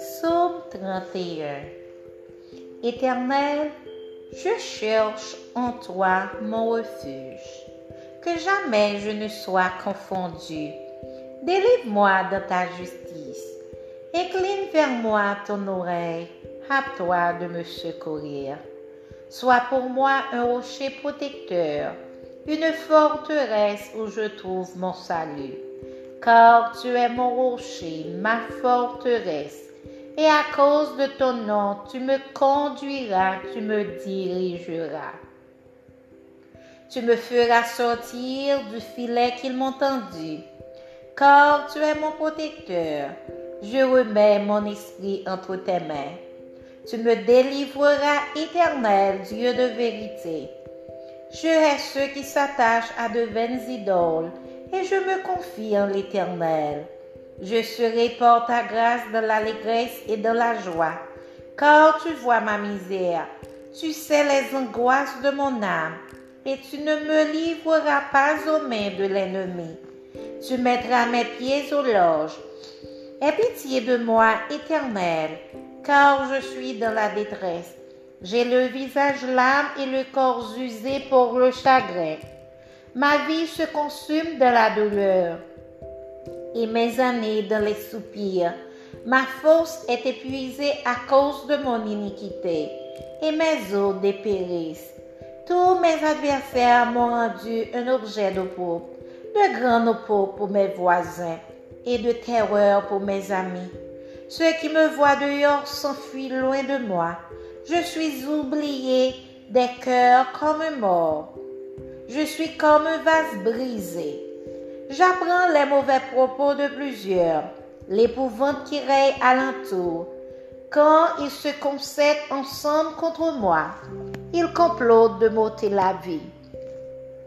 Psaume 31 Éternel, je cherche en toi mon refuge, que jamais je ne sois confondu. Délivre-moi de ta justice. Incline vers moi ton oreille, hâte-toi de me secourir. Sois pour moi un rocher protecteur, une forteresse où je trouve mon salut. Car tu es mon rocher, ma forteresse, et à cause de ton nom, tu me conduiras, tu me dirigeras. Tu me feras sortir du filet qu'ils m'ont tendu, car tu es mon protecteur. Je remets mon esprit entre tes mains. Tu me délivreras, éternel Dieu de vérité. Je hais ceux qui s'attachent à de vaines idoles, et je me confie en l'Éternel. Je serai pour ta grâce dans l'allégresse et dans la joie, car tu vois ma misère, tu sais les angoisses de mon âme, et tu ne me livreras pas aux mains de l'ennemi. Tu mettras mes pieds au loges. Aie pitié de moi, Éternel, car je suis dans la détresse. J'ai le visage lâme et le corps usé pour le chagrin. Ma vie se consume de la douleur et mes années dans les soupirs. Ma force est épuisée à cause de mon iniquité et mes os dépérissent. Tous mes adversaires m'ont rendu un objet de de grand peau pour mes voisins et de terreur pour mes amis. Ceux qui me voient dehors s'enfuient loin de moi. Je suis oublié des cœurs comme mort. Je suis comme un vase brisé. J'apprends les mauvais propos de plusieurs, l'épouvante qui règne alentour. Quand ils se concèdent ensemble contre moi, ils complotent de m'ôter la vie.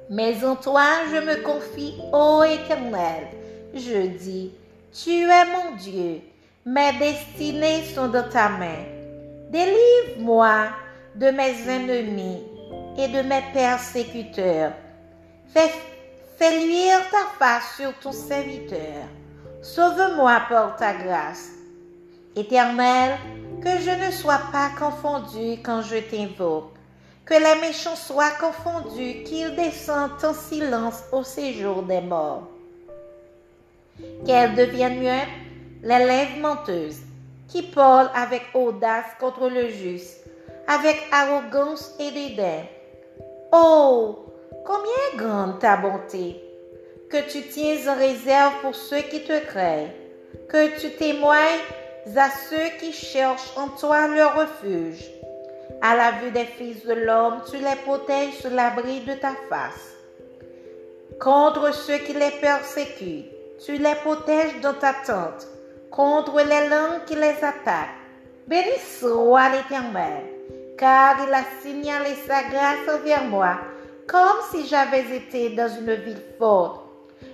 Mais en toi je me confie, ô Éternel. Je dis, tu es mon Dieu mes destinées sont dans ta main. Délivre-moi de mes ennemis et de mes persécuteurs. Fais, fais luire ta face sur ton serviteur. Sauve-moi par ta grâce. Éternel, que je ne sois pas confondu quand je t'invoque. Que les méchants soient confondus, qu'ils descendent en silence au séjour des morts. Qu'elles deviennent muettes les lèvres menteuses, qui parlent avec audace contre le juste, avec arrogance et dédain. Oh, combien est grande ta bonté, que tu tiens en réserve pour ceux qui te craignent, que tu témoignes à ceux qui cherchent en toi leur refuge. À la vue des fils de l'homme, tu les protèges sous l'abri de ta face. Contre ceux qui les persécutent, tu les protèges dans ta tente contre les langues qui les attaquent. Béni soit l'Éternel, car il a signalé sa grâce envers moi, comme si j'avais été dans une ville forte.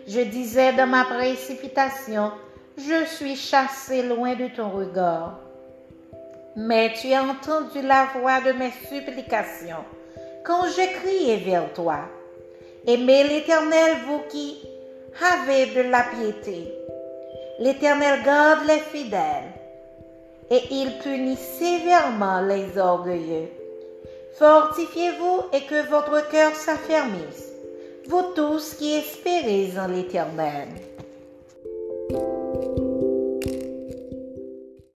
Je disais dans ma précipitation, je suis chassé loin de ton regard. Mais tu as entendu la voix de mes supplications quand j'ai crié vers toi. Aimez l'Éternel, vous qui avez de la piété L'Éternel garde les fidèles et il punit sévèrement les orgueilleux. Fortifiez-vous et que votre cœur s'affermisse, vous tous qui espérez en l'Éternel.